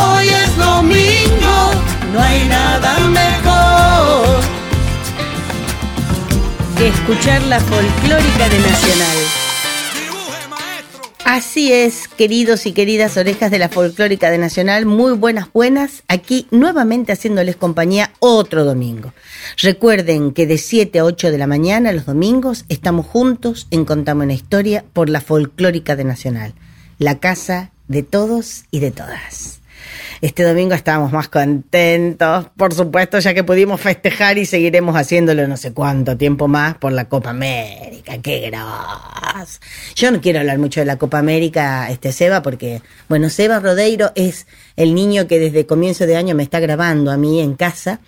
hoy es domingo. No hay nada mejor. Que escuchar la folclórica de Nacional. Así es, queridos y queridas orejas de la folclórica de Nacional, muy buenas, buenas, aquí nuevamente haciéndoles compañía otro domingo. Recuerden que de 7 a 8 de la mañana los domingos estamos juntos en Contame una historia por la folclórica de Nacional, la casa de todos y de todas. Este domingo estábamos más contentos, por supuesto, ya que pudimos festejar y seguiremos haciéndolo no sé cuánto tiempo más por la Copa América. ¡Qué gros! Yo no quiero hablar mucho de la Copa América, este Seba, porque, bueno, Seba Rodeiro es el niño que desde comienzo de año me está grabando a mí en casa.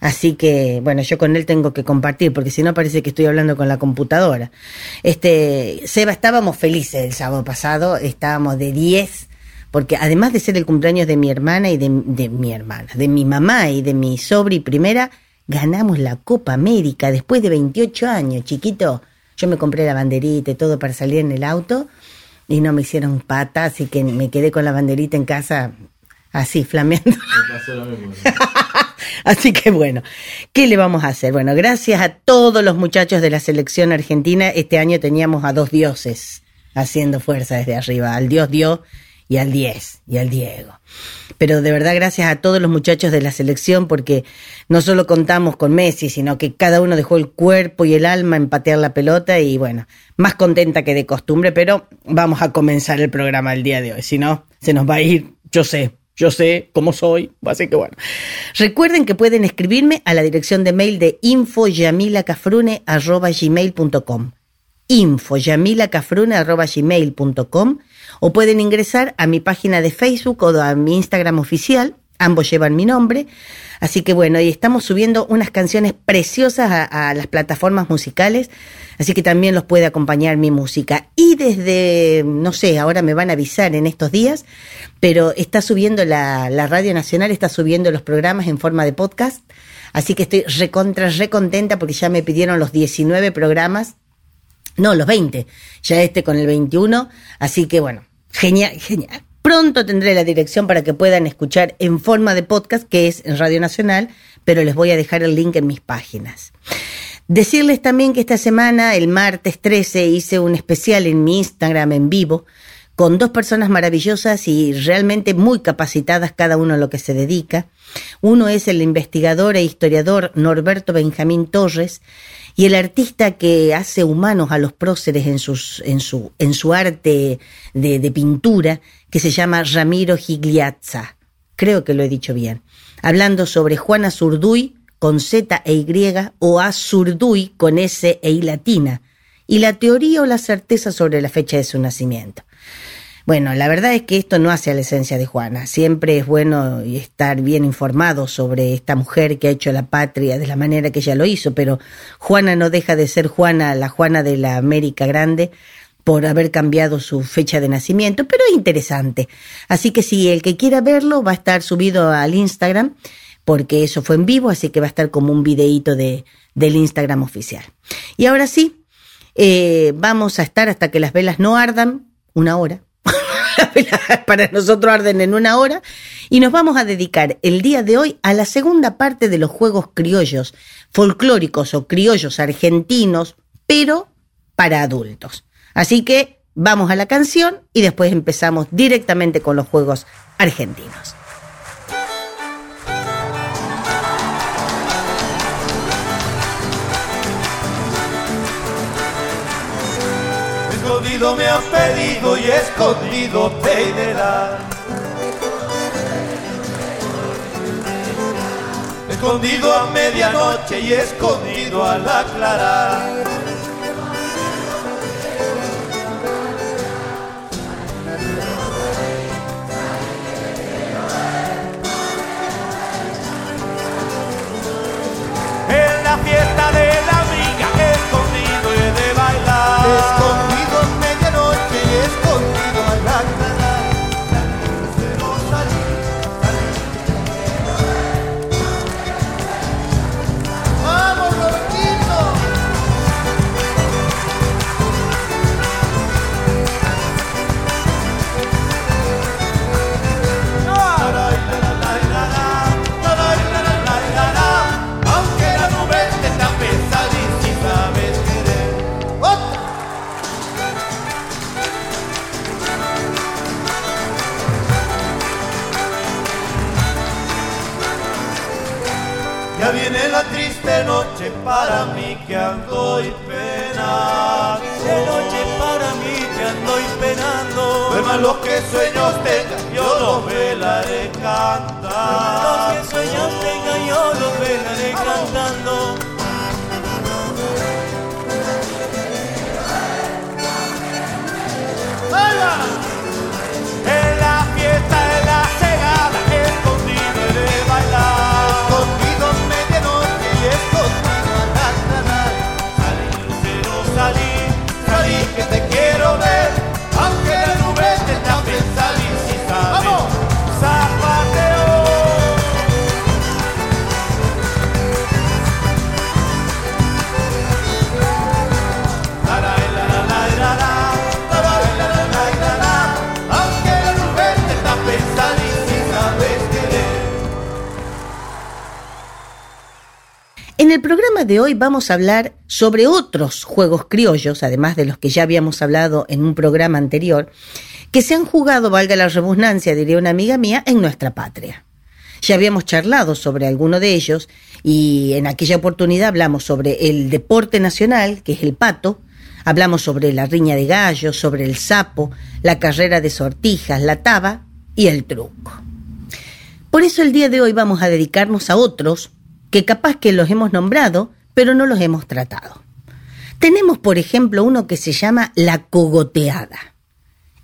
Así que, bueno, yo con él tengo que compartir, porque si no parece que estoy hablando con la computadora. Este, Seba, estábamos felices el sábado pasado, estábamos de 10 porque además de ser el cumpleaños de mi hermana y de, de mi hermana, de mi mamá y de mi sobri primera, ganamos la Copa América después de 28 años, chiquito. Yo me compré la banderita y todo para salir en el auto y no me hicieron pata, así que me quedé con la banderita en casa así, flameando. Así que bueno, ¿qué le vamos a hacer? Bueno, gracias a todos los muchachos de la selección argentina, este año teníamos a dos dioses haciendo fuerza desde arriba, al dios Dios y al 10 y al Diego. Pero de verdad gracias a todos los muchachos de la selección porque no solo contamos con Messi, sino que cada uno dejó el cuerpo y el alma en patear la pelota y bueno, más contenta que de costumbre, pero vamos a comenzar el programa el día de hoy, si no, se nos va a ir, yo sé, yo sé cómo soy, así que bueno. Recuerden que pueden escribirme a la dirección de mail de infoyamilacafrune.gmail.com infoyamilacafrune.gmail.com o pueden ingresar a mi página de Facebook o a mi Instagram oficial, ambos llevan mi nombre, así que bueno, y estamos subiendo unas canciones preciosas a, las plataformas musicales, así que también los puede acompañar mi música. Y desde, no sé, ahora me van a avisar en estos días, pero está subiendo la, la Radio Nacional, está subiendo los programas en forma de podcast, así que estoy recontra, recontenta porque ya me pidieron los 19 programas no, los 20. Ya este con el 21. Así que bueno, genial, genial. Pronto tendré la dirección para que puedan escuchar en forma de podcast, que es en Radio Nacional, pero les voy a dejar el link en mis páginas. Decirles también que esta semana, el martes 13, hice un especial en mi Instagram en vivo con dos personas maravillosas y realmente muy capacitadas cada uno a lo que se dedica. Uno es el investigador e historiador Norberto Benjamín Torres, y el artista que hace humanos a los próceres en, en, su, en arte de, pintura, que se llama Ramiro Gigliazza. Creo que lo he dicho bien. Hablando sobre Juana Zurduy con Z e Y o Azurduy con S e I latina, y la teoría o la certeza sobre la fecha de su nacimiento. Bueno, la verdad es que esto no hace a la esencia de Juana. Siempre es bueno estar bien informado sobre esta mujer que ha hecho la patria de la manera que ella lo hizo, pero Juana no deja de ser Juana, la Juana de la América Grande, por haber cambiado su fecha de nacimiento, pero es interesante. Así que si el que quiera verlo va a estar subido al Instagram, porque eso fue en vivo, así que va a estar como un videíto de, del Instagram oficial. Y ahora sí, eh, vamos a estar hasta que las velas no ardan, una hora. para nosotros arden en una hora y nos vamos a dedicar el día de hoy a la segunda parte de los juegos criollos, folclóricos o criollos argentinos, pero para adultos. Así que vamos a la canción y después empezamos directamente con los juegos argentinos. Escondido me han pedido y escondido te irá. Escondido a medianoche y escondido a la para mí que ando y penando. De noche para mí que ando y penando. Duerman los que sueños tengan, yo los velaré Los cantar. que sueños tengan yo los velaré cantando. Te quiero ver. Programa de hoy vamos a hablar sobre otros juegos criollos, además de los que ya habíamos hablado en un programa anterior, que se han jugado, valga la redundancia, diría una amiga mía, en nuestra patria. Ya habíamos charlado sobre alguno de ellos y en aquella oportunidad hablamos sobre el deporte nacional, que es el pato, hablamos sobre la riña de gallos, sobre el sapo, la carrera de sortijas, la taba y el truco. Por eso el día de hoy vamos a dedicarnos a otros que capaz que los hemos nombrado, pero no los hemos tratado. Tenemos, por ejemplo, uno que se llama la cogoteada.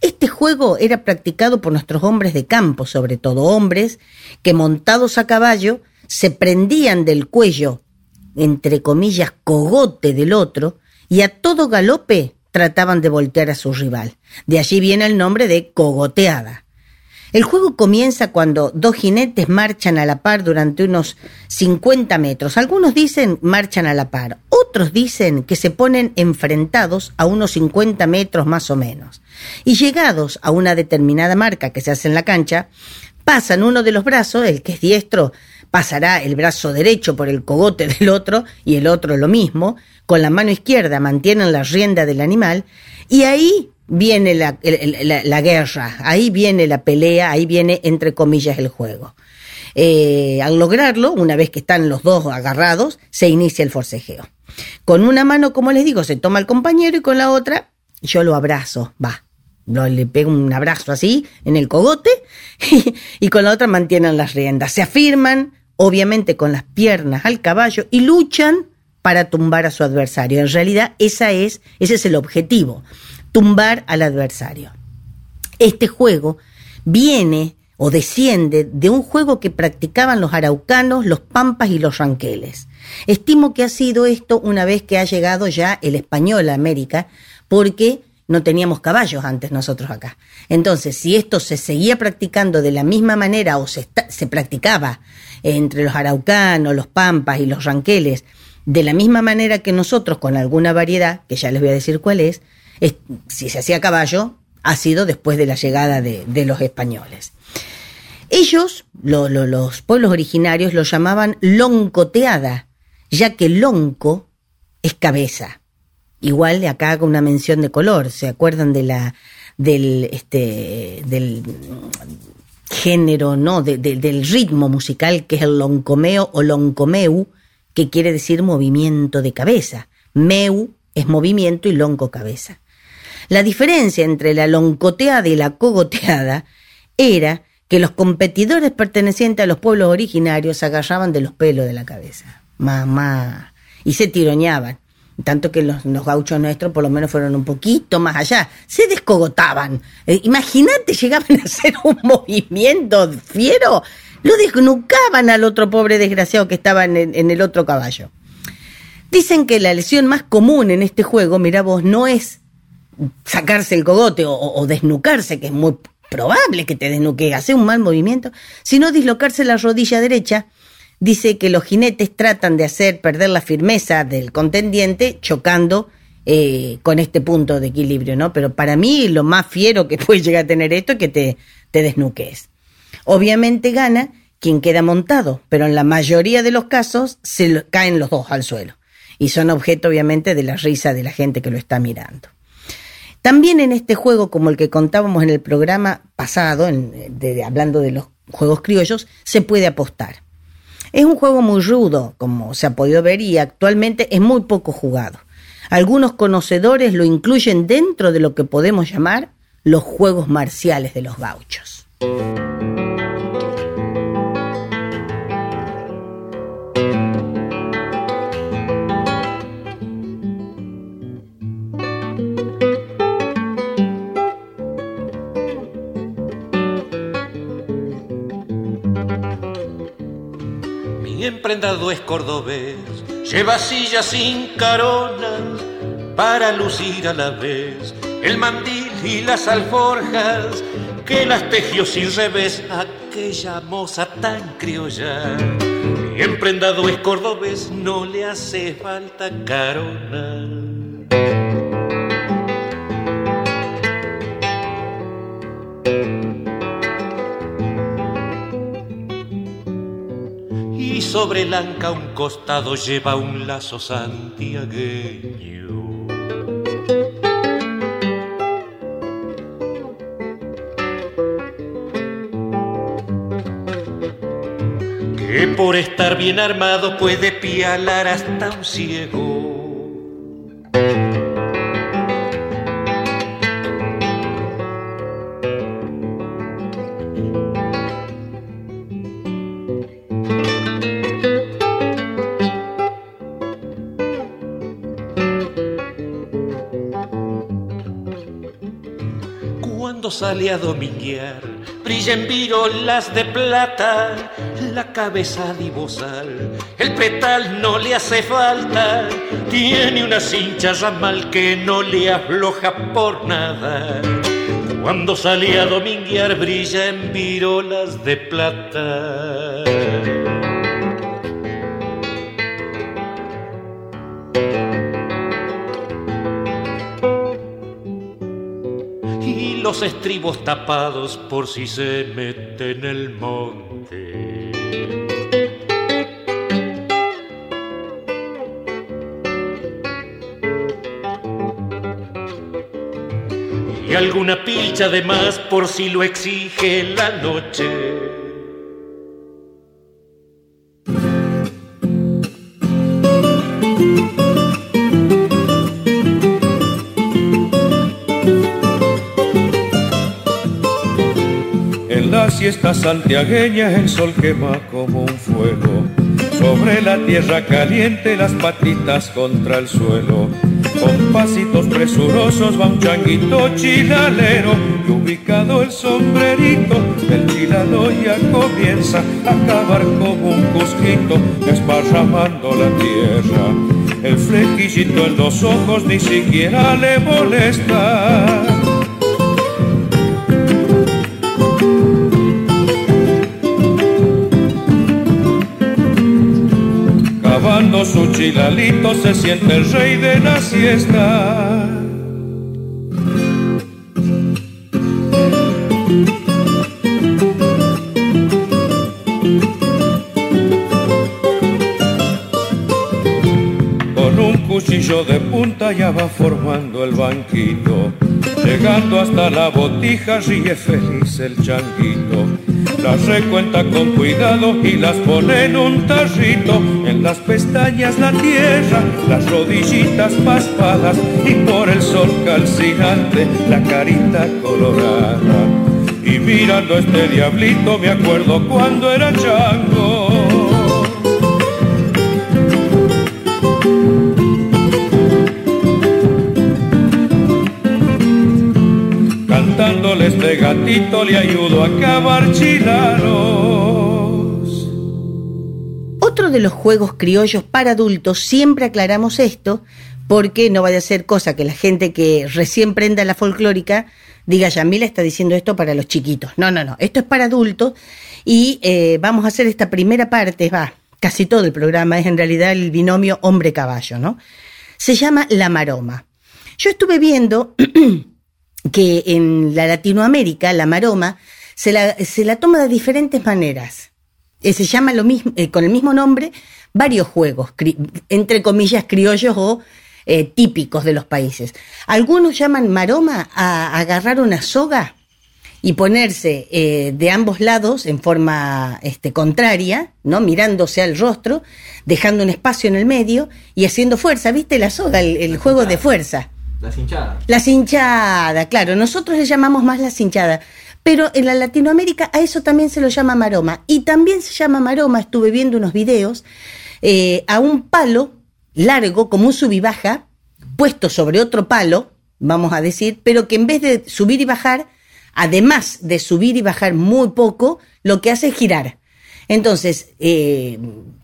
Este juego era practicado por nuestros hombres de campo, sobre todo hombres que montados a caballo se prendían del cuello, entre comillas, cogote del otro, y a todo galope trataban de voltear a su rival. De allí viene el nombre de cogoteada. El juego comienza cuando dos jinetes marchan a la par durante unos 50 metros. Algunos dicen marchan a la par, otros dicen que se ponen enfrentados a unos 50 metros más o menos. Y llegados a una determinada marca que se hace en la cancha, pasan uno de los brazos, el que es diestro pasará el brazo derecho por el cogote del otro y el otro lo mismo, con la mano izquierda mantienen la rienda del animal y ahí viene la, la- guerra, ahí viene la pelea, ahí viene entre comillas el juego. Eh, al lograrlo, una vez que están los dos agarrados, se inicia el forcejeo. Con una mano, como les digo, se toma al compañero y con la otra yo lo abrazo, va. Le pego un abrazo así en el cogote y, y con la otra mantienen las riendas. Se afirman, obviamente con las piernas al caballo y luchan para tumbar a su adversario. En realidad esa es, ese es el objetivo, tumbar al adversario. Este juego viene o desciende de un juego que practicaban los araucanos, los pampas y los ranqueles. Estimo que ha sido esto una vez que ha llegado ya el español a América, porque no teníamos caballos antes nosotros acá. Entonces, si esto se seguía practicando de la misma manera o se, está- se practicaba entre los araucanos, los pampas y los ranqueles, de la misma manera que nosotros, con alguna variedad, que ya les voy a decir cuál es, si se hacía a caballo, ha sido después de la llegada de, los españoles. Ellos, lo- lo- los pueblos originarios, lo llamaban loncoteada, ya que lonco es cabeza. Igual de acá hago una mención de color, ¿se acuerdan de la del este del género, no, de- de- del ritmo musical que es el loncomeo o loncomeu, que quiere decir movimiento de cabeza. Meu es movimiento y lonco cabeza. La diferencia entre la loncoteada y la cogoteada era que los competidores pertenecientes a los pueblos originarios se agarraban de los pelos de la cabeza. Mamá. Y se tiroñaban. Tanto que los, gauchos nuestros por lo menos fueron un poquito más allá. Se descogotaban. Eh, Imagínate, llegaban a hacer un movimiento fiero. Lo desnucaban al otro pobre desgraciado que estaba en en el otro caballo. Dicen que la lesión más común en este juego, mira vos, no es sacarse el cogote o, desnucarse, que es muy probable que te desnuque, hacer un mal movimiento, sino dislocarse la rodilla derecha. Dice que los jinetes tratan de hacer perder la firmeza del contendiente chocando eh, con este punto de equilibrio, ¿no? Pero para mí lo más fiero que puede llegar a tener esto es que te, te desnuques. Obviamente gana quien queda montado, pero en la mayoría de los casos se caen los dos al suelo y son objeto obviamente de la risa de la gente que lo está mirando. También en este juego, como el que contábamos en el programa pasado, en- de- hablando de los juegos criollos, se puede apostar. Es un juego muy rudo, como se ha podido ver, y actualmente es muy poco jugado. Algunos conocedores lo incluyen dentro de lo que podemos llamar los juegos marciales de los gauchos. Mi emprendado es cordobés, lleva sillas sin caronas para lucir a la vez el mandil y las alforjas que las tejió sin revés aquella moza tan criolla. Emprendado es cordobés, no le hace falta carona. Y sobre el anca un costado lleva un lazo santiagueño. Que por estar bien armado puede pialar hasta un ciego. Sale a dominguear, brilla en virolas de plata, la cabeza divosal, el petal no le hace falta, tiene una cincha ramal que no le afloja por nada. Cuando sale a dominguear, brilla en virolas de plata. Los estribos tapados por si se mete en el monte. Y alguna pilcha de más por si lo exige la noche. Siesta santiagueña el sol quema como un fuego. Sobre la tierra caliente las patitas contra el suelo. Con pasitos presurosos va un changuito chilalero y ubicado el sombrerito, el chilalo ya comienza a acabar como un cusquito, desparramando la tierra. El flequillito en los ojos ni siquiera le molesta. Chilalito se siente el rey de la siesta. Con un cuchillo de punta ya va formando el banquito. Llegando hasta la botija ríe feliz el changuito. Las recuenta con cuidado y las pone en un tarrito. En las pestañas la tierra, las rodillitas paspadas y por el sol calcinante la carita colorada. Y mirando a este diablito me acuerdo cuando era chango. Gatito le ayudo a. Otro de los juegos criollos para adultos, siempre aclaramos esto, porque no vaya a ser cosa que la gente que recién prenda la folclórica diga, Yamila está diciendo esto para los chiquitos. No, no, no, esto es para adultos y eh, vamos a hacer esta primera parte, va, casi todo el programa es en realidad el binomio hombre-caballo, ¿no? Se llama La Maroma. Yo estuve viendo que en la Latinoamérica la maroma se la, se la toma de diferentes maneras. Eh, se llama lo mismo, eh, con el mismo nombre varios juegos, cri- entre comillas criollos o eh, típicos de los países. Algunos llaman maroma a agarrar una soga y ponerse eh, de ambos lados en forma este, contraria, ¿no? mirándose al rostro, dejando un espacio en el medio y haciendo fuerza, ¿viste? La soga, el, el juego de fuerza. Las hinchadas. La cinchada, claro, nosotros le llamamos más la cinchada, pero en la Latinoamérica a eso también se lo llama maroma. Y también se llama maroma, estuve viendo unos videos, eh, a un palo largo, como un sub y baja, puesto sobre otro palo, vamos a decir, pero que en vez de subir y bajar, además de subir y bajar muy poco, lo que hace es girar. Entonces, eh,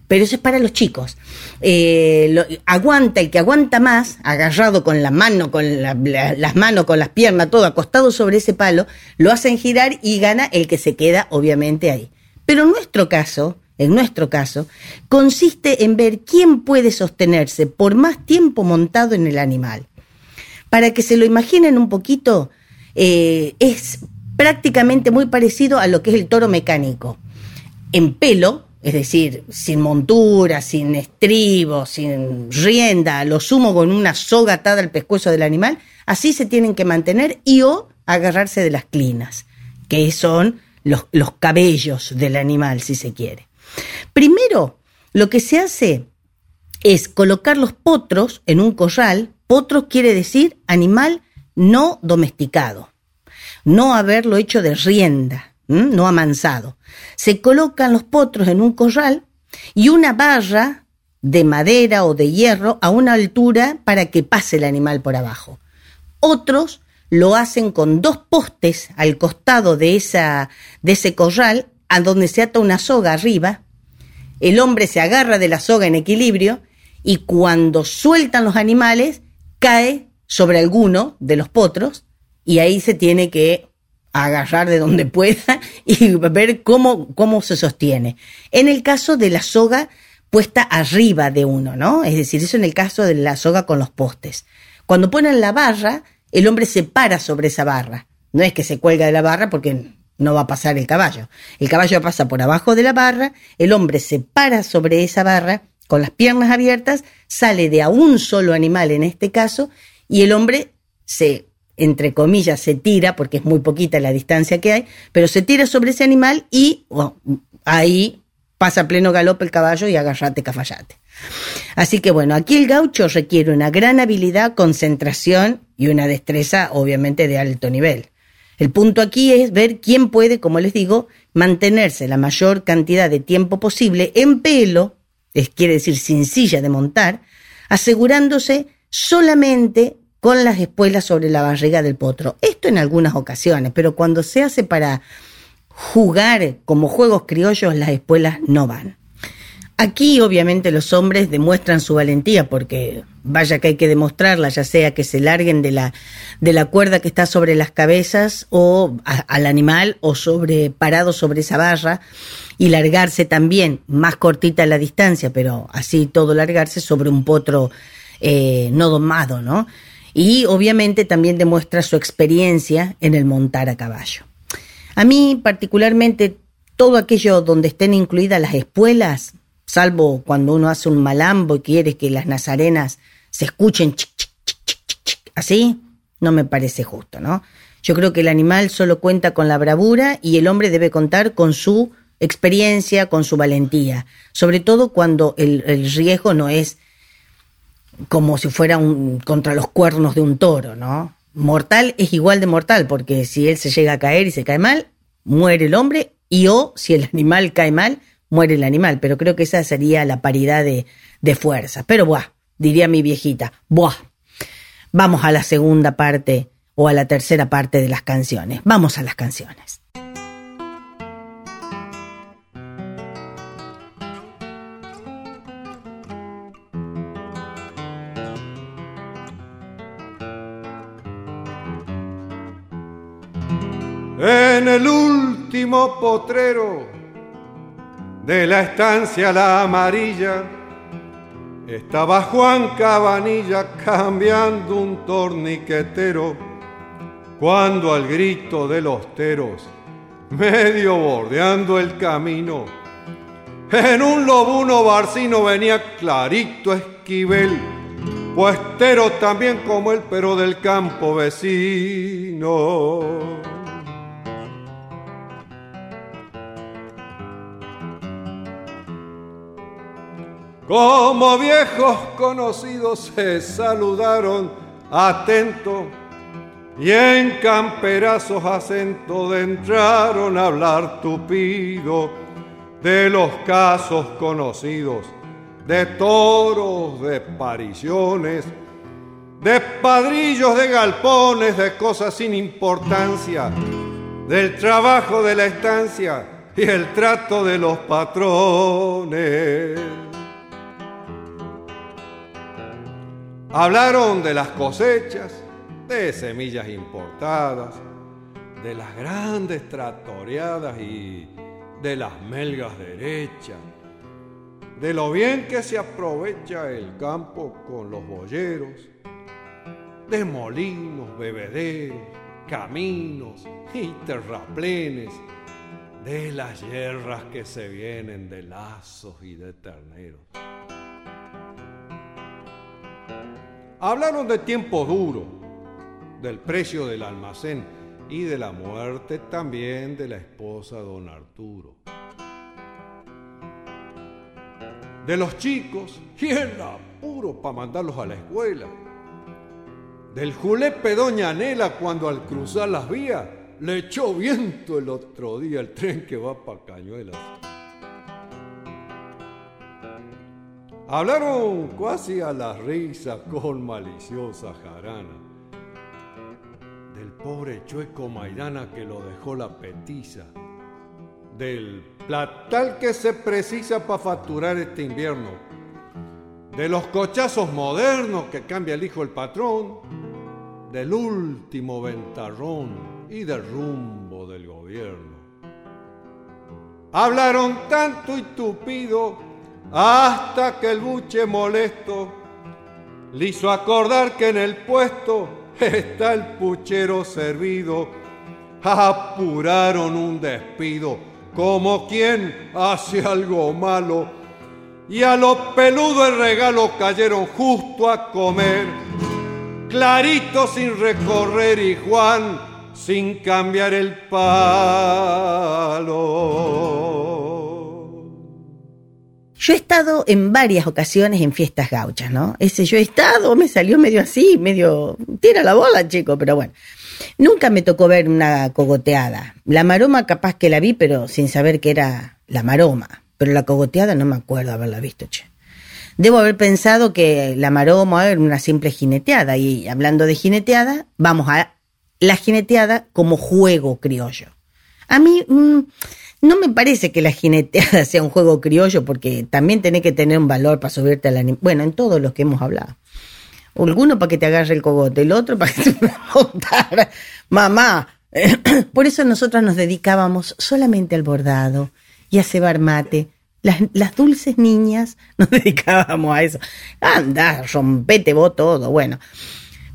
pero eso es para los chicos. Eh, aguanta, el que aguanta más, agarrado con la mano, con la- las manos, con las piernas, todo acostado sobre ese palo, lo hacen girar y gana el que se queda, obviamente, ahí. Pero en nuestro caso, en nuestro caso, consiste en ver quién puede sostenerse por más tiempo montado en el animal. Para que se lo imaginen un poquito, eh, es prácticamente muy parecido a lo que es el toro mecánico. En pelo, es decir, sin montura, sin estribo, sin rienda, lo sumo con una soga atada al pescuezo del animal, así se tienen que mantener y o agarrarse de las clinas, que son los, los cabellos del animal, si se quiere. Primero, lo que se hace es colocar los potros en un corral. Potros quiere decir animal no domesticado, no haberlo hecho de rienda, ¿m? no amansado. Se colocan los potros en un corral y una barra de madera o de hierro a una altura para que pase el animal por abajo. Otros lo hacen con dos postes al costado de, esa, de ese corral, a donde se ata una soga arriba, el hombre se agarra de la soga en equilibrio y cuando sueltan los animales cae sobre alguno de los potros y ahí se tiene que agarrar de donde pueda y ver cómo, cómo se sostiene. En el caso de la soga puesta arriba de uno, ¿no? Es decir, eso en el caso de la soga con los postes. Cuando ponen la barra, el hombre se para sobre esa barra. No es que se cuelga de la barra porque no va a pasar el caballo. El caballo pasa por abajo de la barra, el hombre se para sobre esa barra con las piernas abiertas, sale de a un solo animal en este caso, y el hombre se, entre comillas, se tira, porque es muy poquita la distancia que hay, pero se tira sobre ese animal y ahí pasa pleno galope el caballo y agarrate cafayate. Así que bueno, aquí el gaucho requiere una gran habilidad, concentración y una destreza obviamente de alto nivel. El punto aquí es ver quién puede, como les digo, mantenerse la mayor cantidad de tiempo posible en pelo, es, quiere decir sin silla de montar, asegurándose solamente con las espuelas sobre la barriga del potro. Esto en algunas ocasiones, pero cuando se hace para jugar como juegos criollos, las espuelas no van. Aquí obviamente los hombres demuestran su valentía porque vaya que hay que demostrarla, ya sea que se larguen de la, de la cuerda que está sobre las cabezas o al animal o sobre, parado sobre esa barra y largarse también, más cortita la distancia, pero así todo largarse sobre un potro eh, no domado, ¿no? Y obviamente también demuestra su experiencia en el montar a caballo. A mí particularmente todo aquello donde estén incluidas las espuelas, salvo cuando uno hace un malambo y quiere que las nazarenas se escuchen chic, chic, chic, así, no me parece justo, ¿no? Yo creo que el animal solo cuenta con la bravura y el hombre debe contar con su experiencia, con su valentía, sobre todo cuando el riesgo no es como si fuera un, contra los cuernos de un toro, ¿no? Mortal es igual de mortal, porque si él se llega a caer y se cae mal, muere el hombre, y o si el animal cae mal, muere el animal. Pero creo que esa sería la paridad de, de fuerzas. Pero buah, diría mi viejita, buah. Vamos a la segunda parte o a la tercera parte de las canciones. Vamos a las canciones. Último potrero de la estancia La Amarilla estaba Juan Cabanilla cambiando un torniquetero cuando al grito de los teros, medio bordeando el camino, en un lobuno barcino venía clarito Esquivel, puestero también como él, pero del campo vecino. Como viejos conocidos se saludaron atento y en camperazos acento de entraron a hablar tupido de los casos conocidos, de toros, de pariciones, de padrillos, de galpones, de cosas sin importancia, del trabajo de la estancia y el trato de los patrones. Hablaron de las cosechas, de semillas importadas, de las grandes tratoreadas y de las melgas derechas, de lo bien que se aprovecha el campo con los boyeros, de molinos, bebederos, caminos y terraplenes, de las hierras que se vienen de lazos y de terneros. Hablaron de tiempo duro, del precio del almacén y de la muerte también de la esposa don Arturo. De los chicos y el apuro para mandarlos a la escuela. Del julepe doña Nela cuando al cruzar las vías le echó viento el otro día el tren que va para Cañuelas. Hablaron casi a la risa con maliciosa jarana. Del pobre chueco Maidana que lo dejó la petiza, del platal que se precisa para facturar este invierno, de los cochazos modernos que cambia el hijo el patrón, del último ventarrón y del rumbo del gobierno. Hablaron tanto y tupido hasta que el buche molesto le hizo acordar que en el puesto está el puchero servido. Apuraron un despido como quien hace algo malo y a los peludos el regalo cayeron justo a comer. Clarito sin recorrer y Juan sin cambiar el palo. Yo he estado en varias ocasiones en fiestas gauchas, ¿no? Ese yo he estado, me salió medio así, medio. Tira la bola, chico, pero bueno. Nunca me tocó ver una cogoteada. La maroma capaz que la vi, pero sin saber que era la maroma. Pero la cogoteada no me acuerdo haberla visto, che. Debo haber pensado que la maroma era una simple jineteada. Y hablando de jineteada, vamos a la jineteada como juego criollo. A mí mm, no me parece que la jineteada sea un juego criollo porque también tiene que tener un valor para subirte al animal. Bueno, en todos los que hemos hablado. Alguno para que te agarre el cogote, el otro para que te montara. Mamá. Por eso nosotros nos dedicábamos solamente al bordado y a cebar mate. Las, las dulces niñas nos dedicábamos a eso. Anda, rompete vos todo. Bueno.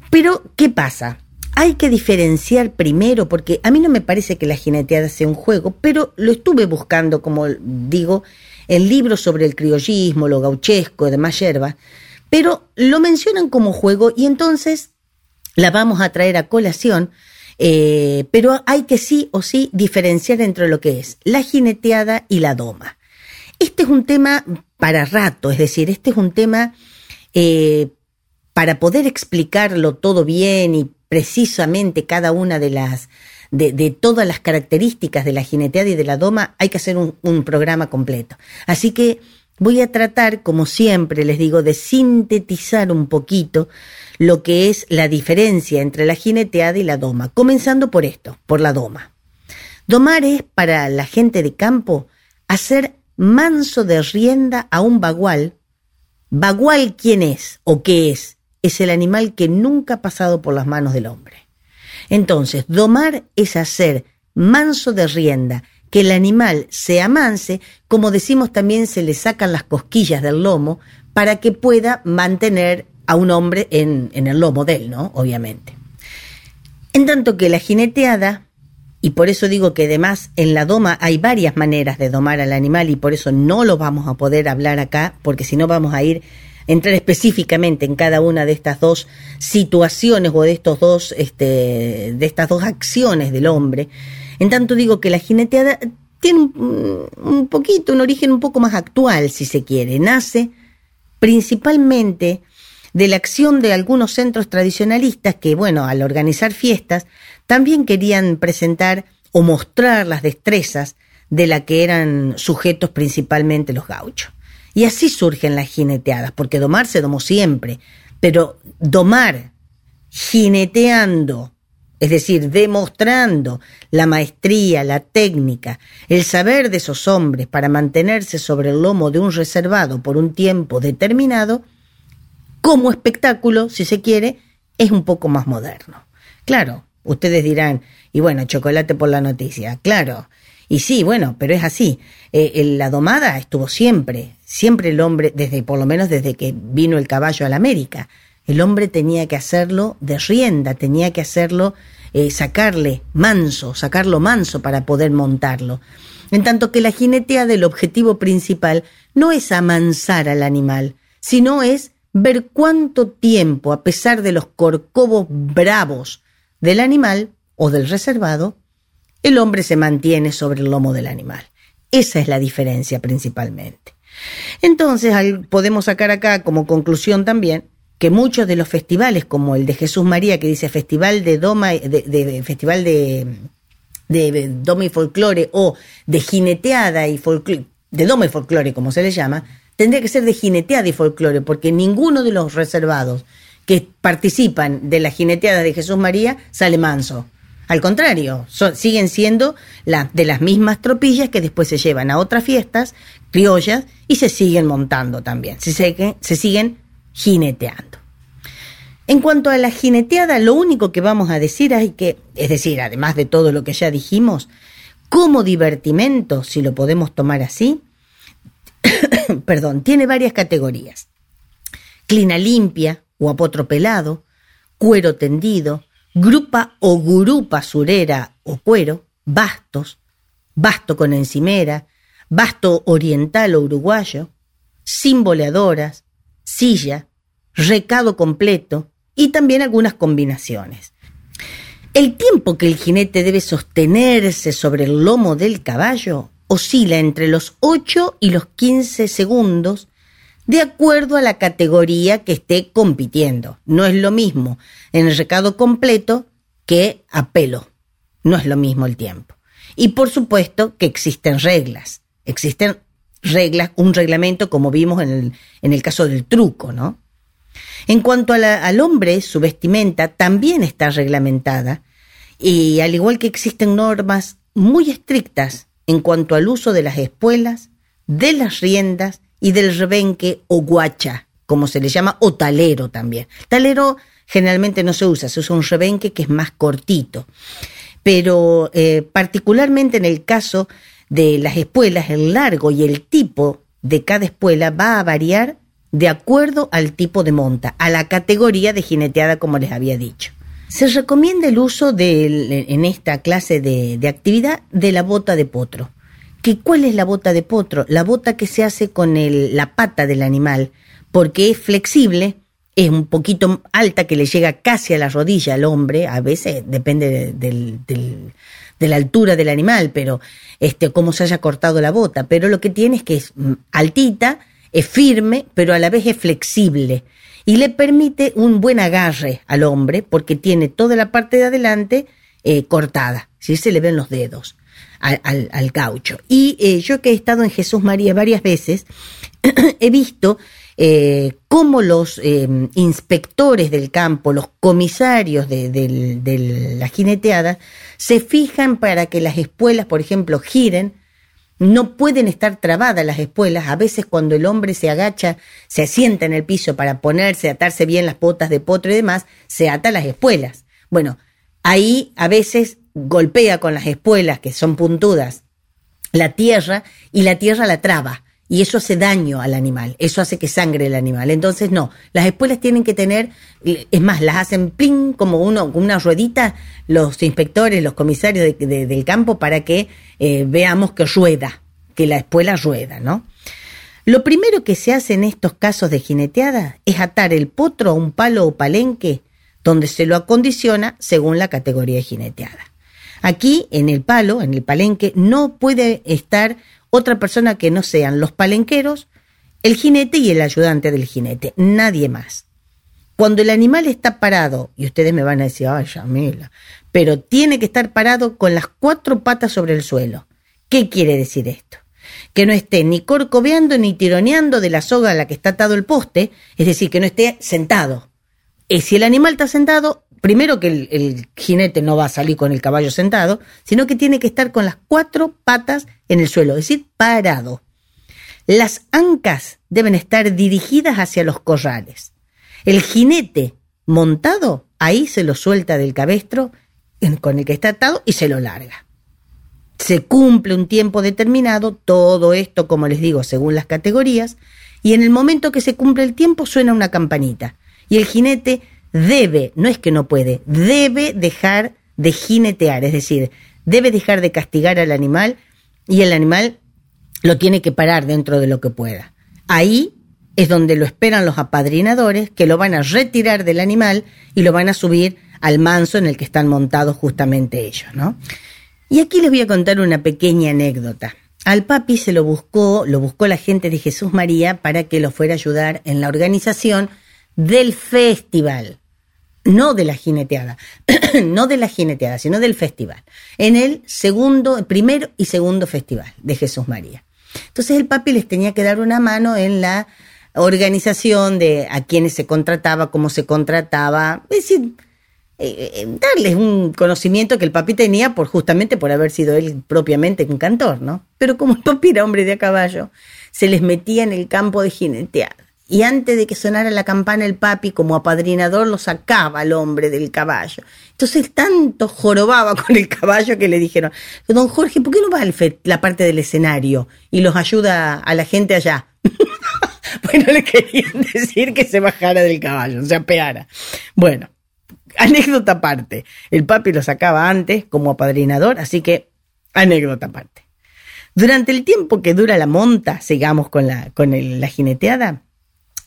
Pero, ¿qué pasa? Hay que diferenciar primero, porque a mí no me parece que la jineteada sea un juego, pero lo estuve buscando, como digo, en libros sobre el criollismo, lo gauchesco, demás hierbas, pero lo mencionan como juego y entonces la vamos a traer a colación, eh, pero hay que sí o sí diferenciar entre lo que es la jineteada y la doma. Este es un tema para rato, es decir, este es un tema eh, para poder explicarlo todo bien y precisamente cada una de las de, todas las características de la jineteada y de la doma, hay que hacer un, un programa completo. Así que voy a tratar, como siempre les digo, de sintetizar un poquito lo que es la diferencia entre la jineteada y la doma, comenzando por esto, por la doma. Domar es para la gente de campo hacer manso de rienda a un bagual. Bagual, ¿quién es o qué es? Es el animal que nunca ha pasado por las manos del hombre. Entonces, domar es hacer manso de rienda, que el animal se amanse, como decimos también se le sacan las cosquillas del lomo para que pueda mantener a un hombre en, en el lomo de él, ¿no? Obviamente. En tanto que la jineteada, y por eso digo que además en la doma hay varias maneras de domar al animal y por eso no lo vamos a poder hablar acá, porque si no vamos a ir entrar específicamente en cada una de estas dos situaciones o de estos dos, este, de estas dos acciones del hombre. En tanto digo que la jineteada tiene un, un poquito, un origen un poco más actual, si se quiere. Nace principalmente de la acción de algunos centros tradicionalistas que, bueno, al organizar fiestas, también querían presentar o mostrar las destrezas de la que eran sujetos principalmente los gauchos. Y así surgen las jineteadas, porque domar se domó siempre, pero domar jineteando, es decir, demostrando la maestría, la técnica, el saber de esos hombres para mantenerse sobre el lomo de un reservado por un tiempo determinado, como espectáculo, si se quiere, es un poco más moderno. Claro, ustedes dirán, y bueno, chocolate por la noticia, claro, y sí, bueno, pero es así. Eh, la domada estuvo siempre, siempre el hombre, desde por lo menos desde que vino el caballo a la América. El hombre tenía que hacerlo de rienda, tenía que hacerlo, eh, sacarle manso, sacarlo manso para poder montarlo. En tanto que la jinetea del objetivo principal no es amansar al animal, sino es ver cuánto tiempo, a pesar de los corcovos bravos del animal o del reservado, el hombre se mantiene sobre el lomo del animal. Esa es la diferencia principalmente. Entonces podemos sacar acá como conclusión también que muchos de los festivales, como el de Jesús María, que dice Festival de Doma, de, Festival de, de Doma y Folclore, o de Jineteada y Folclore, de Doma y Folclore, como se le llama, tendría que ser de Jineteada y Folclore, porque ninguno de los reservados que participan de la Jineteada de Jesús María sale manso. Al contrario, siguen siendo de las mismas tropillas que después se llevan a otras fiestas criollas y se siguen montando también, se, siguen jineteando. En cuanto a la jineteada, lo único que vamos a decir es que, es decir, además de todo lo que ya dijimos, como divertimento, si lo podemos tomar así, perdón, tiene varias categorías. Clina limpia o apotropelado, cuero tendido, grupa o gurupa surera o cuero, bastos, basto con encimera, basto oriental o uruguayo, simboleadoras, silla, recado completo y también algunas combinaciones. El tiempo que el jinete debe sostenerse sobre el lomo del caballo oscila entre los 8 y los 15 segundos de acuerdo a la categoría que esté compitiendo. No es lo mismo en el recado completo que a pelo. No es lo mismo el tiempo. Y por supuesto que existen reglas. Existen reglas, un reglamento como vimos en el, en el caso del truco, ¿no? En cuanto al hombre, su vestimenta también está reglamentada y al igual que existen normas muy estrictas en cuanto al uso de las espuelas, de las riendas y del rebenque o guacha, como se le llama, o talero también. Talero generalmente no se usa, se usa un rebenque que es más cortito. Pero eh, particularmente en el caso de las espuelas, el largo y el tipo de cada espuela va a variar de acuerdo al tipo de monta, a la categoría de jineteada, como les había dicho. Se recomienda el uso de, en esta clase de, de actividad de la bota de potro que cuál es la bota de potro, la bota que se hace con el, la pata del animal, porque es flexible es un poquito alta que le llega casi a la rodilla al hombre, a veces depende de, del- del- de la altura del animal, pero este, cómo se haya cortado la bota, pero lo que tiene es que es mm, altita, es firme, pero a la vez es flexible y le permite un buen agarre al hombre porque tiene toda la parte de adelante eh, cortada, si se le ven los dedos al, al- al caucho. Y eh, yo que he estado en Jesús María varias veces, he visto eh, cómo los eh, inspectores del campo, los comisarios de, la jineteada, se fijan para que las espuelas, por ejemplo, giren. No pueden estar trabadas las espuelas. A veces cuando el hombre se agacha, se asienta en el piso para ponerse, atarse bien las botas de potro y demás, se ata las espuelas. Bueno, ahí a veces golpea con las espuelas que son puntudas la tierra y la tierra la traba y eso hace daño al animal, eso hace que sangre el animal. Entonces no, las espuelas tienen que tener, es más, las hacen plin como uno, una ruedita los inspectores, los comisarios de- de- del campo para que eh, veamos que rueda, que la espuela rueda, ¿no? Lo primero que se hace en estos casos de jineteada es atar el potro a un palo o palenque donde se lo acondiciona según la categoría de jineteada. Aquí, en el palo, en el palenque, no puede estar otra persona que no sean los palenqueros, el jinete y el ayudante del jinete, nadie más. Cuando el animal está parado, y ustedes me van a decir, ay, Yamila, pero tiene que estar parado con las cuatro patas sobre el suelo. ¿Qué quiere decir esto? Que no esté ni corcoveando ni tironeando de la soga a la que está atado el poste, es decir, que no esté sentado. Eh, si el animal está sentado, primero que el, jinete no va a salir con el caballo sentado, sino que tiene que estar con las cuatro patas en el suelo, es decir, parado. Las ancas deben estar dirigidas hacia los corrales. El jinete montado, ahí se lo suelta del cabestro con el que está atado y se lo larga. Se cumple un tiempo determinado, todo esto, como les digo, según las categorías, y en el momento que se cumple el tiempo suena una campanita. Y el jinete debe, no es que no puede, debe dejar de jinetear, es decir, debe dejar de castigar al animal y el animal lo tiene que parar dentro de lo que pueda. Ahí es donde lo esperan los apadrinadores que lo van a retirar del animal y lo van a subir al manso en el que están montados justamente ellos, ¿no? Y aquí les voy a contar una pequeña anécdota. Al papi se lo buscó, lo buscó la gente de Jesús María para que lo fuera a ayudar en la organización del festival. No de la jineteada, no de la jineteada, sino del festival. En el segundo, primero y segundo festival de Jesús María. Entonces el papi les tenía que dar una mano en la organización de a quienes se contrataba, cómo se contrataba, es decir, eh, eh, darles un conocimiento que el papi tenía por justamente por haber sido él propiamente un cantor, ¿no? Pero como el papi era hombre de a caballo, se les metía en el campo de jineteada. Y antes de que sonara la campana, el papi, como apadrinador, lo sacaba al hombre del caballo. Entonces tanto jorobaba con el caballo que le dijeron, don Jorge, ¿por qué no va al la parte del escenario y los ayuda a la gente allá? pues no le querían decir que se bajara del caballo, se apeara. Bueno, anécdota aparte. El papi lo sacaba antes como apadrinador, así que anécdota aparte. Durante el tiempo que dura la monta, sigamos con la, con la jineteada,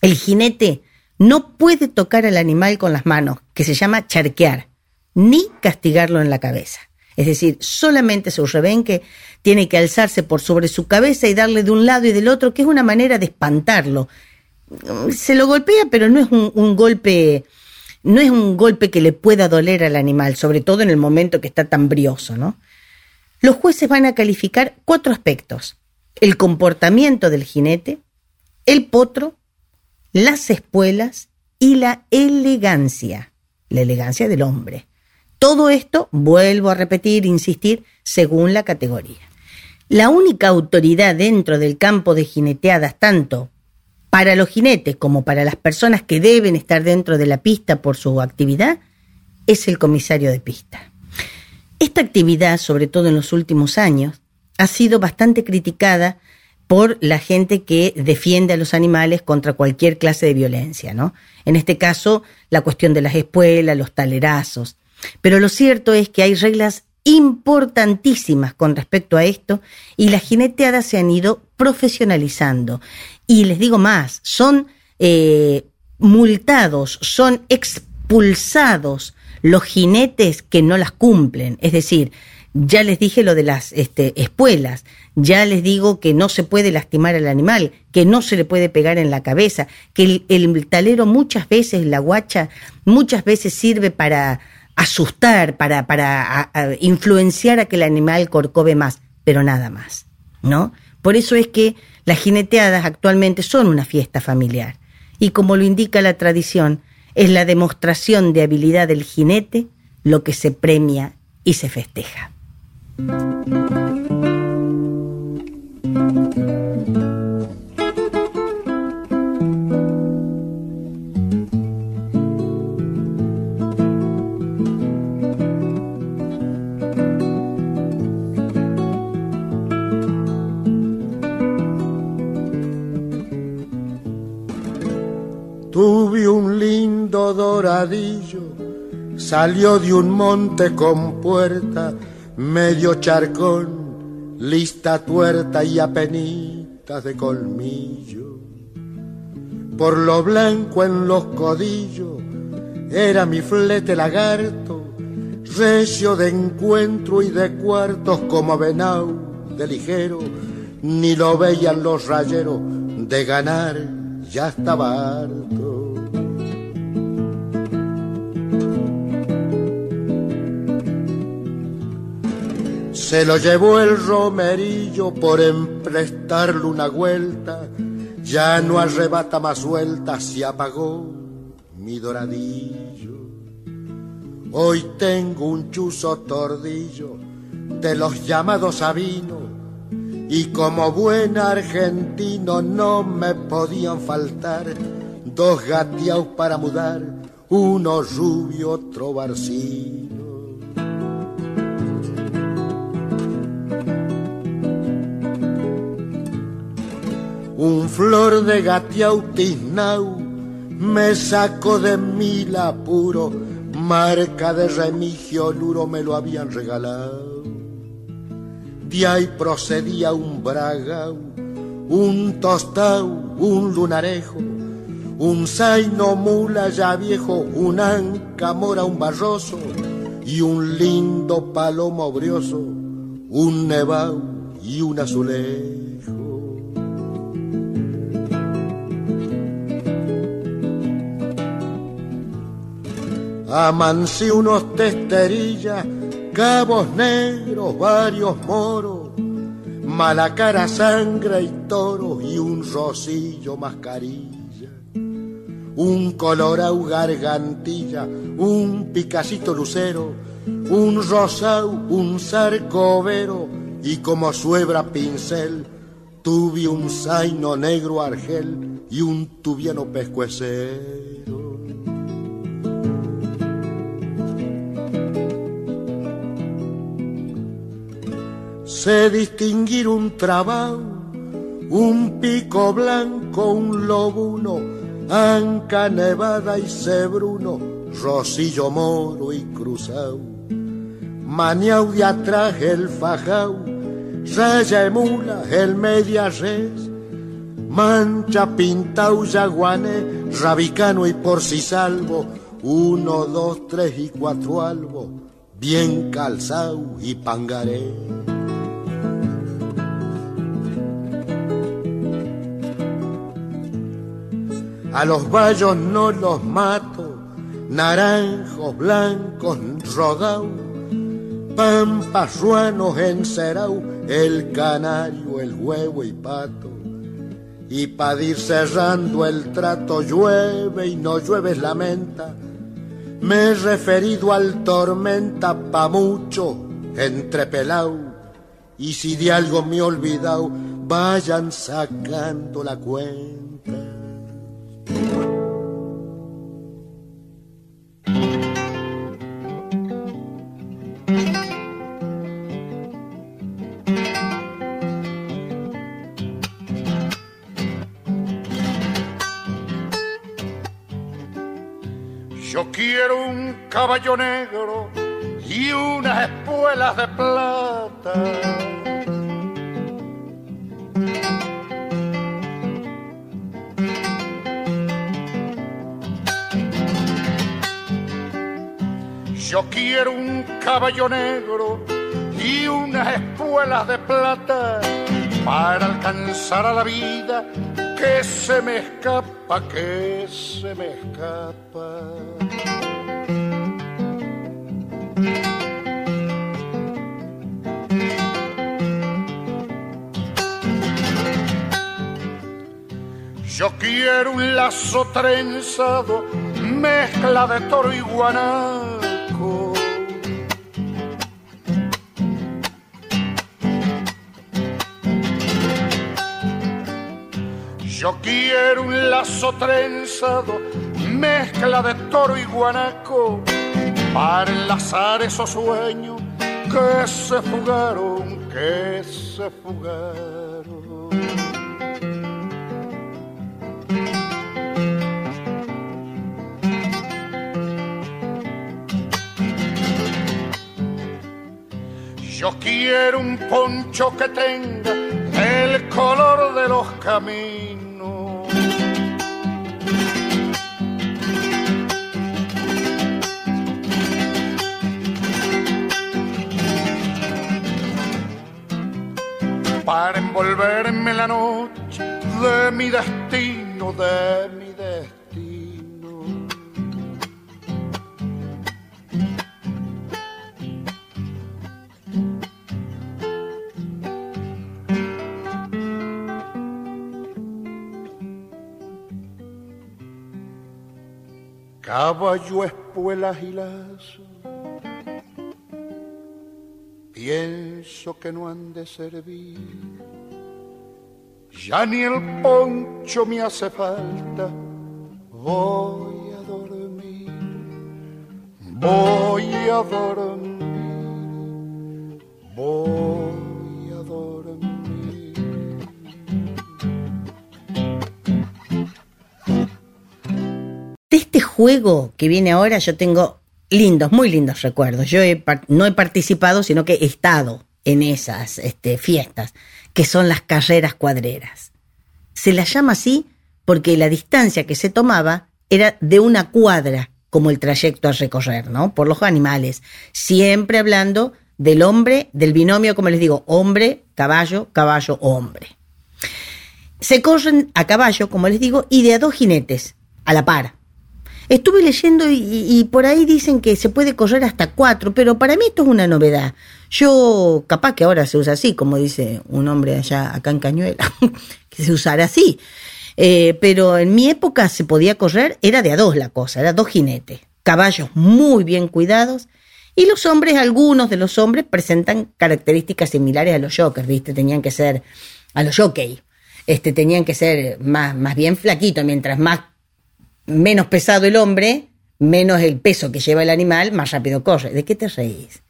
el jinete no puede tocar al animal con las manos, que se llama charquear, ni castigarlo en la cabeza. Es decir, solamente su rebenque tiene que alzarse por sobre su cabeza y darle de un lado y del otro, que es una manera de espantarlo. Se lo golpea, pero no es un, un golpe, no es un golpe que le pueda doler al animal, sobre todo en el momento que está tan brioso, ¿no? Los jueces van a calificar cuatro aspectos: el comportamiento del jinete, el potro, las espuelas y la elegancia, la elegancia del hombre. Todo esto, vuelvo a repetir, insistir, según la categoría. La única autoridad dentro del campo de jineteadas, tanto para los jinetes como para las personas que deben estar dentro de la pista por su actividad, es el comisario de pista. Esta actividad, sobre todo en los últimos años, ha sido bastante criticada por la gente que defiende a los animales contra cualquier clase de violencia, ¿no? En este caso, la cuestión de las espuelas, los talerazos. Pero lo cierto es que hay reglas importantísimas con respecto a esto y las jineteadas se han ido profesionalizando. Y les digo más, son eh, multados, son expulsados los jinetes que no las cumplen. Es decir, ya les dije lo de las este, espuelas, ya les digo que no se puede lastimar al animal, que no se le puede pegar en la cabeza, que el, talero muchas veces, la guacha, muchas veces sirve para asustar, para, para influenciar a que el animal corcove más, pero nada más, ¿no? Por eso es que las jineteadas actualmente son una fiesta familiar. Y como lo indica la tradición, es la demostración de habilidad del jinete lo que se premia y se festeja. Tuve un lindo doradillo, salió de un monte con puerta, medio charcón, lista tuerta y apenitas de colmillo. Por lo blanco en los codillos, era mi flete lagarto, recio de encuentro y de cuartos como venau de ligero, ni lo veían los rayeros de ganar, ya estaba harto. Se lo llevó el romerillo por emprestarle una vuelta, ya no arrebata más suelta, se apagó mi doradillo. Hoy tengo un chuzo tordillo de los llamados Sabino y como buen argentino no me podían faltar dos gateaos para mudar, uno rubio, otro barcino. Un flor de gateau tiznau me sacó de mil apuro, marca de remigio luro me lo habían regalado. De ahí procedía un bragau, un tostau, un lunarejo, un zaino mula ya viejo, un anca mora, un barroso y un lindo palomo brioso, un nevau y un azulejo. Amancé unos testerillas, cabos negros, varios moros, mala cara, sangre y toro y un rosillo mascarilla, un colorau gargantilla, un picacito lucero, un rosau, un sarcovero y como suebra pincel, tuve un zaino negro argel y un tubiano pescuecero. Sé distinguir un trabajo, un pico blanco, un lobuno, anca nevada y cebruno, rosillo moro y cruzao, maniau de atrás el fajau, raya mula, el media res, mancha pintau yaguané, rabicano y por si salvo, uno, dos, tres y cuatro albo, bien calzao y pangaré. A los vallos no los mato, naranjos, blancos, rodau, pampas, ruanos, encerau, el canario, el huevo y pato. Y para ir cerrando el trato llueve y no llueve lamenta. Me he referido al tormenta pa' mucho entre pelau. Y si de algo me he olvidado, vayan sacando la cuenta. Yo quiero un caballo negro y unas espuelas de plata. Caballo negro y unas espuelas de plata para alcanzar a la vida que se me escapa, que se me escapa. Yo quiero un lazo trenzado, mezcla de toro y guanaco. Yo quiero un lazo trenzado, mezcla de toro y guanaco, para enlazar esos sueños que se fugaron, que se fugaron. Yo quiero un poncho que tenga el color de los caminos. Para envolverme la noche de mi destino, de mi Caballo, espuelas y lazo, pienso que no han de servir. Ya ni el poncho me hace falta, voy a dormir, voy a dormir, voy De este juego que viene ahora yo tengo lindos, muy lindos recuerdos. Yo he no he participado, sino que he estado en esas este, fiestas, que son las carreras cuadreras. Se las llama así porque la distancia que se tomaba era de una cuadra, como el trayecto a recorrer, ¿no? Por los animales. Siempre hablando del hombre, del binomio, como les digo, hombre, caballo, caballo, hombre. Se corren a caballo, como les digo, y de a dos jinetes, a la par. Estuve leyendo y, por ahí dicen que se puede correr hasta cuatro, pero para mí esto es una novedad. Yo, capaz que ahora se usa así, como dice un hombre allá acá en Cañuela, que se usará así. Eh, pero en mi época se podía correr, era de a dos la cosa, era dos jinetes, caballos muy bien cuidados, y los hombres, algunos de los hombres presentan características similares a los jokers, ¿viste? Tenían que ser, a los jockey, este, tenían que ser más, más bien flaquitos, mientras más menos pesado el hombre, menos el peso que lleva el animal, más rápido corre. ¿De qué te reís?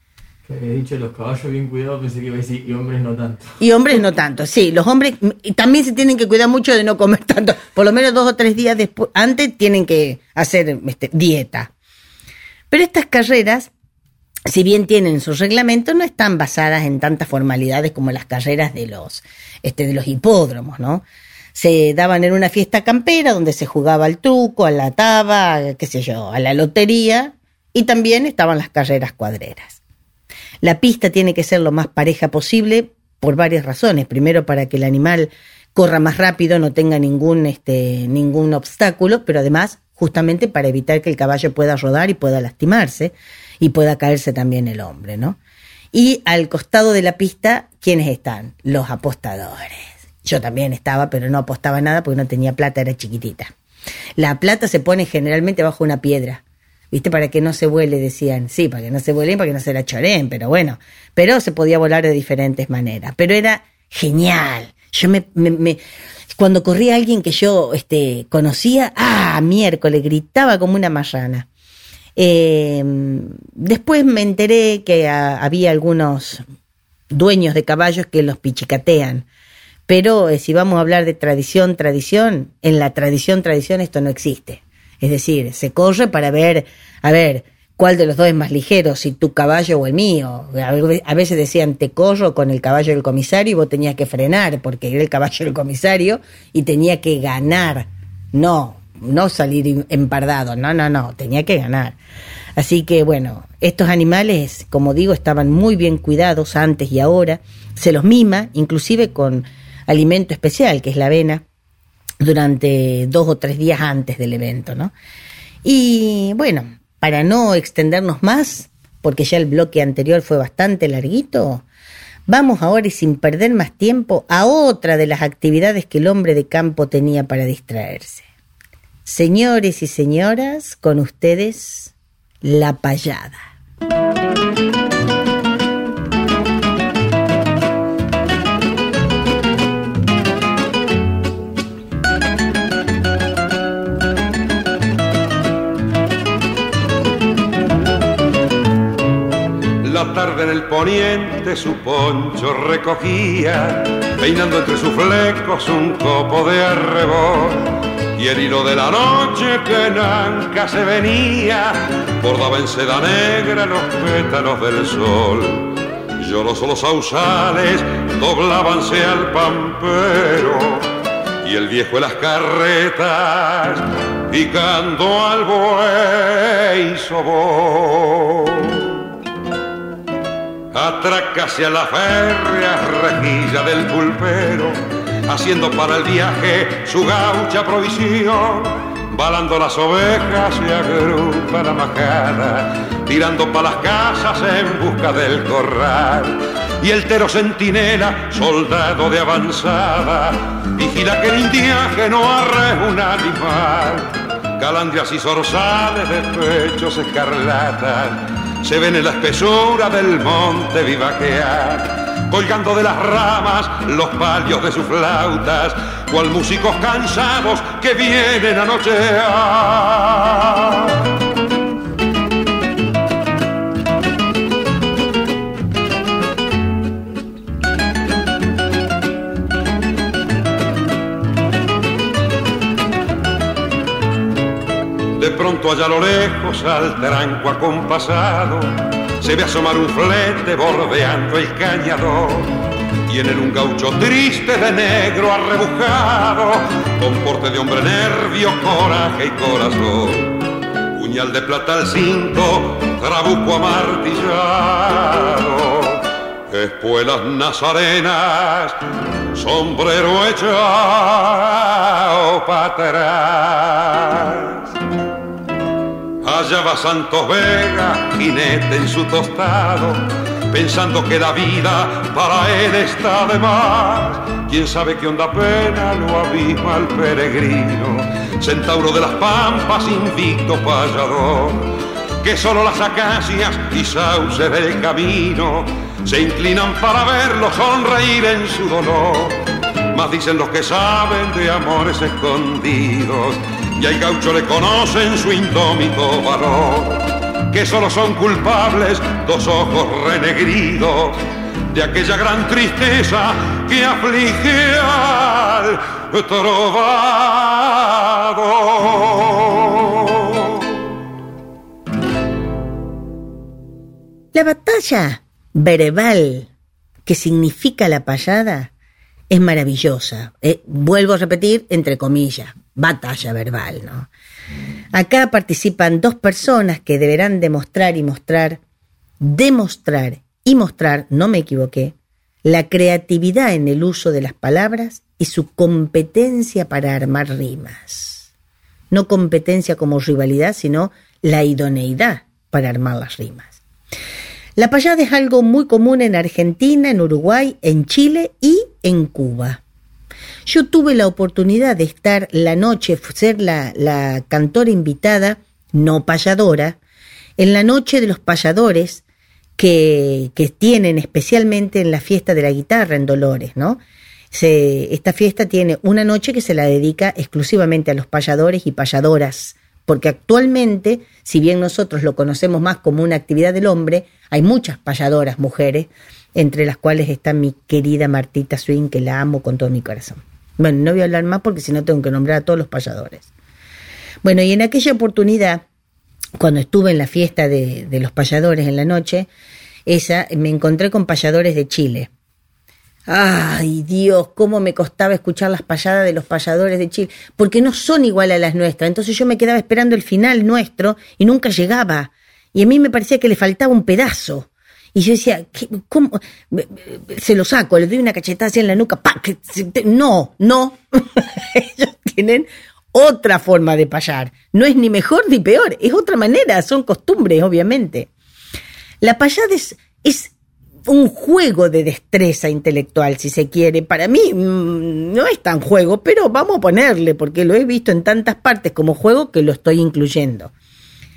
Que había dicho los caballos bien cuidados, pensé que iba a decir, y hombres no tanto. Y hombres no tanto, sí, los hombres también se tienen que cuidar mucho de no comer tanto, por lo menos dos o tres días después, antes tienen que hacer este, dieta. Pero estas carreras, si bien tienen sus reglamentos, no están basadas en tantas formalidades como las carreras de los, este, de los hipódromos, ¿no? Se daban en una fiesta campera donde se jugaba al truco, a la taba, qué sé yo, a la lotería, y también estaban las carreras cuadreras. La pista tiene que ser lo más pareja posible por varias razones. Primero, para que el animal corra más rápido, no tenga ningún, este, ningún obstáculo, pero además, justamente para evitar que el caballo pueda rodar y pueda lastimarse y pueda caerse también el hombre, ¿no? Y al costado de la pista, ¿quiénes están? Los apostadores. Yo también estaba, pero no apostaba nada porque no tenía plata, era chiquitita. La plata se pone generalmente bajo una piedra. ¿Viste? Para que no se vuele, decían. Sí, para que no se vuele y para que no se la choren, pero bueno. Pero se podía volar de diferentes maneras. Pero era genial. Yo me, me- me- cuando corría alguien que yo este, conocía, ah, miércoles, gritaba como una marrana. Eh, después me enteré que ah, había algunos dueños de caballos que los pichicatean. Pero eh, si vamos a hablar de tradición, tradición, en la tradición, tradición esto no existe. Es decir, se corre para ver, a ver, cuál de los dos es más ligero, si tu caballo o el mío. A ve- a veces decían, te corro con el caballo del comisario y vos tenías que frenar porque era el caballo del comisario y tenía que ganar. No, no salir em- empardado, no, no, no, tenía que ganar. Así que bueno, estos animales, como digo, estaban muy bien cuidados antes y ahora. Se los mima, inclusive con alimento especial, que es la avena, durante dos o tres días antes del evento, ¿no? Y bueno, para no extendernos más, porque ya el bloque anterior fue bastante larguito, vamos ahora y sin perder más tiempo a otra de las actividades que el hombre de campo tenía para distraerse. Señores y señoras, con ustedes, la payada. Tarde en el poniente su poncho recogía, peinando entre sus flecos un copo de arrebol. Y el hilo de la noche que nanca se venía, bordaba en seda negra los pétalos del sol. Llorosos los sausales, doblábanse al pampero, y el viejo en las carretas, picando al buey sobó atraca hacia la férrea rejilla del pulpero, haciendo para el viaje su gaucha provisión. Balando las ovejas se agrupa la majada, tirando para las casas en busca del corral. Y el tero centinela, soldado de avanzada, vigila que el indiaje no arre un animal. Calandrias y zorzales de pechos escarlatas se ven en la espesura del monte vivaquear, colgando de las ramas los palios de sus flautas, cual músicos cansados que vienen a nochear. Pronto allá a lo lejos al tranco acompasado se ve asomar un flete bordeando el cañador y un gaucho triste de negro arrebujado con porte de hombre nervio, coraje y corazón. Puñal de plata al cinto, trabuco amartillado, espuelas nazarenas, sombrero echado para atrás. Allá va Santos Vega, jinete en su tostado, pensando que la vida para él está de más. Quién sabe qué onda pena lo abisma al peregrino, centauro de las pampas, invicto payador, que solo las acacias y sauces del camino se inclinan para verlo sonreír en su dolor. Más dicen los que saben de amores escondidos y al gaucho le conocen su indómito valor, que solo son culpables dos ojos renegridos de aquella gran tristeza que aflige al trovador. La batalla verbal, que significa la payada, es maravillosa. Eh, vuelvo a repetir, entre comillas, batalla verbal, ¿no? Acá participan dos personas que deberán demostrar y mostrar, demostrar y mostrar, no me equivoqué, la creatividad en el uso de las palabras y su competencia para armar rimas. No competencia como rivalidad, sino la idoneidad para armar las rimas. La payada es algo muy común en Argentina, en Uruguay, en Chile y en Cuba. Yo tuve la oportunidad de estar la noche, ser la, cantora invitada, no payadora, en la noche de los payadores que, que tienen especialmente en la fiesta de la guitarra en Dolores, ¿no? Se, esta fiesta tiene una noche que se la dedica exclusivamente a los payadores y payadoras, porque actualmente, si bien nosotros lo conocemos más como una actividad del hombre, hay muchas payadoras mujeres, entre las cuales está mi querida Martita Swing, que la amo con todo mi corazón. Bueno, no voy a hablar más porque si no tengo que nombrar a todos los payadores. Bueno, y en aquella oportunidad, cuando estuve en la fiesta de, los payadores en la noche, esa, me encontré con payadores de Chile. Ay, Dios, cómo me costaba escuchar las payadas de los payadores de Chile, porque no son igual a las nuestras. Entonces yo me quedaba esperando el final nuestro y nunca llegaba. y a mí me parecía que le faltaba un pedazo. Y yo decía, ¿qué- ¿cómo? Se lo saco, le doy una cachetada así en la nuca. ¡pa! que se te- No, no. Ellos tienen otra forma de payar. No es ni mejor ni peor, es otra manera, son costumbres, obviamente. La payada es un juego de destreza intelectual, si se quiere. Para mí mm, no es tan juego, pero vamos a ponerle, porque lo he visto en tantas partes como juego que lo estoy incluyendo.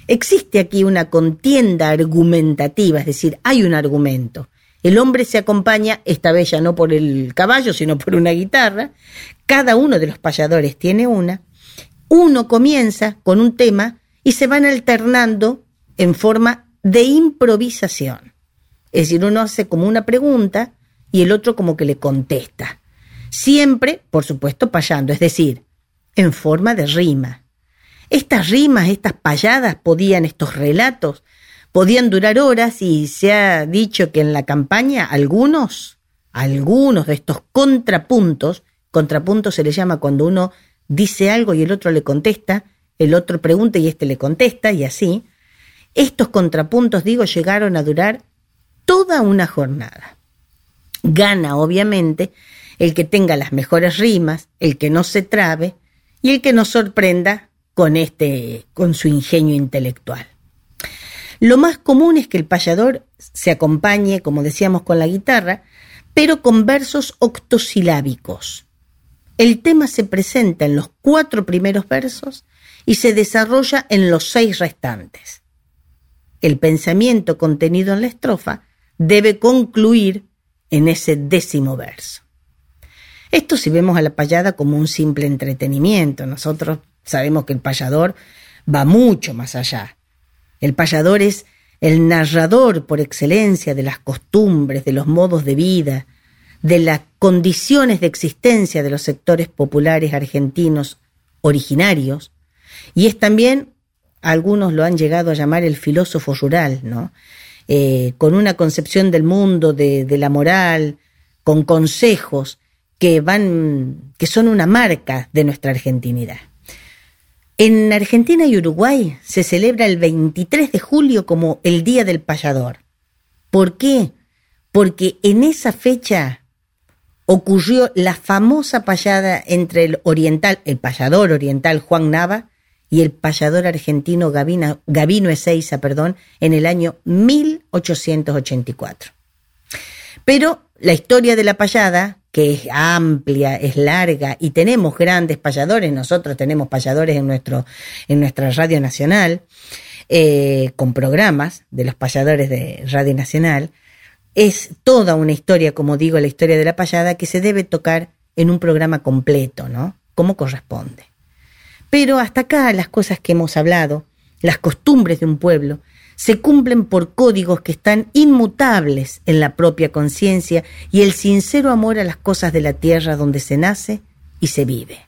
Existe aquí una contienda argumentativa, es decir, hay un argumento. El hombre se acompaña, esta vez ya no por el caballo, sino por una guitarra. Cada uno de los payadores tiene una. Uno comienza con un tema y se van alternando en forma de improvisación. Es decir, uno hace como una pregunta y el otro como que le contesta. Siempre, por supuesto, payando, es decir, en forma de rima. Estas rimas, estas payadas podían, estos relatos, podían durar horas y se ha dicho que en la campaña algunos, algunos de estos contrapuntos, contrapuntos se le llama cuando uno dice algo y el otro le contesta, el otro pregunta y este le contesta y así, estos contrapuntos, digo, llegaron a durar toda una jornada. Gana, obviamente, el que tenga las mejores rimas, el que no se trabe y el que nos sorprenda con este, con su ingenio intelectual. Lo más común es que el payador se acompañe, como decíamos, con la guitarra, pero con versos octosilábicos. El tema se presenta en los cuatro primeros versos y se desarrolla en los seis restantes. El pensamiento contenido en la estrofa debe concluir en ese décimo verso. Esto si vemos a la payada como un simple entretenimiento. Nosotros sabemos que el payador va mucho más allá. El payador es el narrador por excelencia de las costumbres, de los modos de vida, de las condiciones de existencia de los sectores populares argentinos originarios, y es también, algunos lo han llegado a llamar el filósofo rural, ¿no? Eh, con una concepción del mundo, de, de la moral, con consejos que van, que son una marca de nuestra argentinidad. En Argentina y Uruguay se celebra el 23 de julio como el Día del Payador. ¿Por qué? Porque en esa fecha ocurrió la famosa payada entre el oriental, el payador oriental Juan Nava y el payador argentino Gavina, Gavino Ezeiza, perdón, en el año 1884. Pero la historia de la payada, que es amplia, es larga y tenemos grandes payadores, nosotros tenemos payadores en, nuestro, en nuestra radio nacional, eh, con programas de los payadores de Radio Nacional, es toda una historia, como digo, la historia de la payada, que se debe tocar en un programa completo, ¿no? Como corresponde. Pero hasta acá las cosas que hemos hablado, las costumbres de un pueblo, se cumplen por códigos que están inmutables en la propia conciencia y el sincero amor a las cosas de la tierra donde se nace y se vive.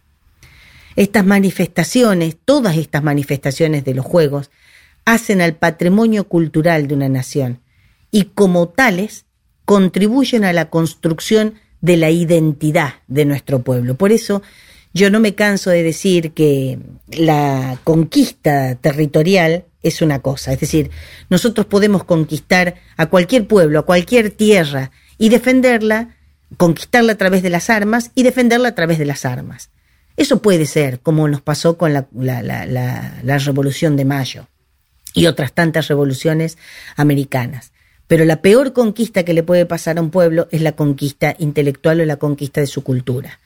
Estas manifestaciones, todas estas manifestaciones de los juegos, hacen al patrimonio cultural de una nación y como tales contribuyen a la construcción de la identidad de nuestro pueblo. Por eso yo no me canso de decir que la conquista territorial es una cosa, es decir, nosotros podemos conquistar a cualquier pueblo, a cualquier tierra y defenderla, conquistarla a través de las armas y defenderla a través de las armas. Eso puede ser, como nos pasó con la, la, la, la Revolución de Mayo y otras tantas revoluciones americanas. Pero la peor conquista que le puede pasar a un pueblo es la conquista intelectual o la conquista de su cultura.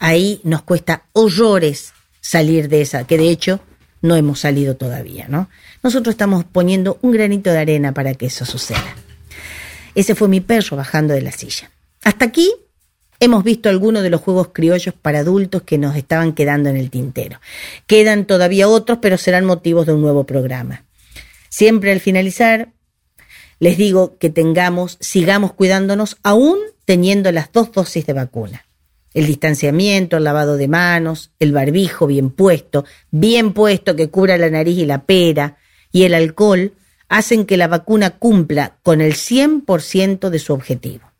Ahí nos cuesta horrores salir de esa, que de hecho no hemos salido todavía, ¿no? Nosotros estamos poniendo un granito de arena para que eso suceda. Ese fue mi perro bajando de la silla. Hasta aquí hemos visto algunos de los juegos criollos para adultos que nos estaban quedando en el tintero. Quedan todavía otros, pero serán motivos de un nuevo programa. Siempre al finalizar, les digo que tengamos, sigamos cuidándonos aún teniendo las dos dosis de vacuna. El distanciamiento, el lavado de manos, el barbijo bien puesto, bien puesto que cubra la nariz y la pera, y el alcohol hacen que la vacuna cumpla con el 100% de su objetivo.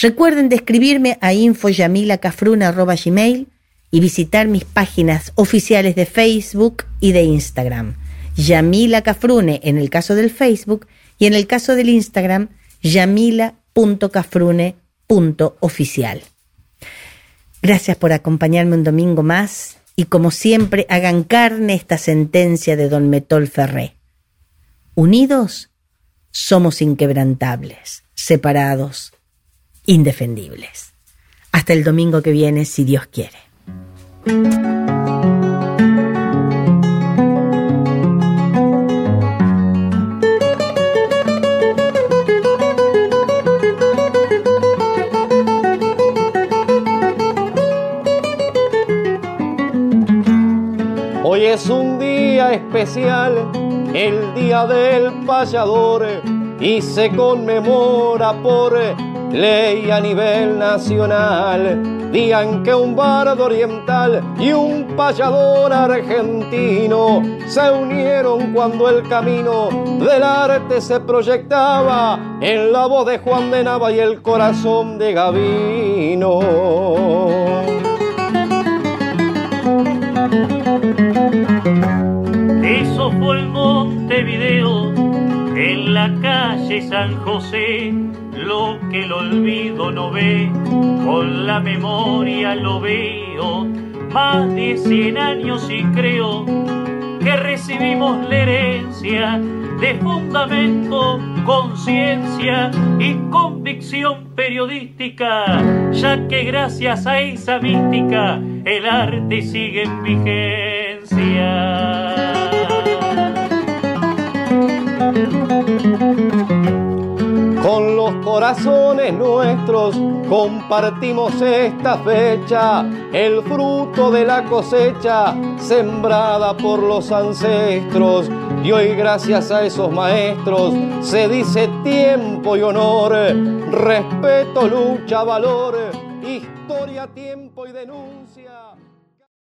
Recuerden de escribirme a infoyamilacafruna.gmail y visitar mis páginas oficiales de Facebook y de Instagram. Yamila Cafrune en el caso del Facebook y en el caso del Instagram, yamila.cafrune.oficial. Gracias por acompañarme un domingo más y como siempre hagan carne esta sentencia de don Metol Ferré. Unidos somos inquebrantables, separados, indefendibles. Hasta el domingo que viene, si Dios quiere. Es un día especial, el día del payador, y se conmemora por ley a nivel nacional. Día en que un bardo oriental y un payador argentino se unieron cuando el camino del arte se proyectaba en la voz de Juan de Nava y el corazón de Gavino. En la calle San José, lo que el olvido no ve, con la memoria lo veo, más de 100 años y creo que recibimos la herencia de fundamento, conciencia y convicción periodística, ya que gracias a esa mística el arte sigue en vigencia. Corazones nuestros compartimos esta fecha, el fruto de la cosecha sembrada por los ancestros. Y hoy gracias a esos maestros se dice tiempo y honor, respeto, lucha, valor, historia, tiempo y denuncia.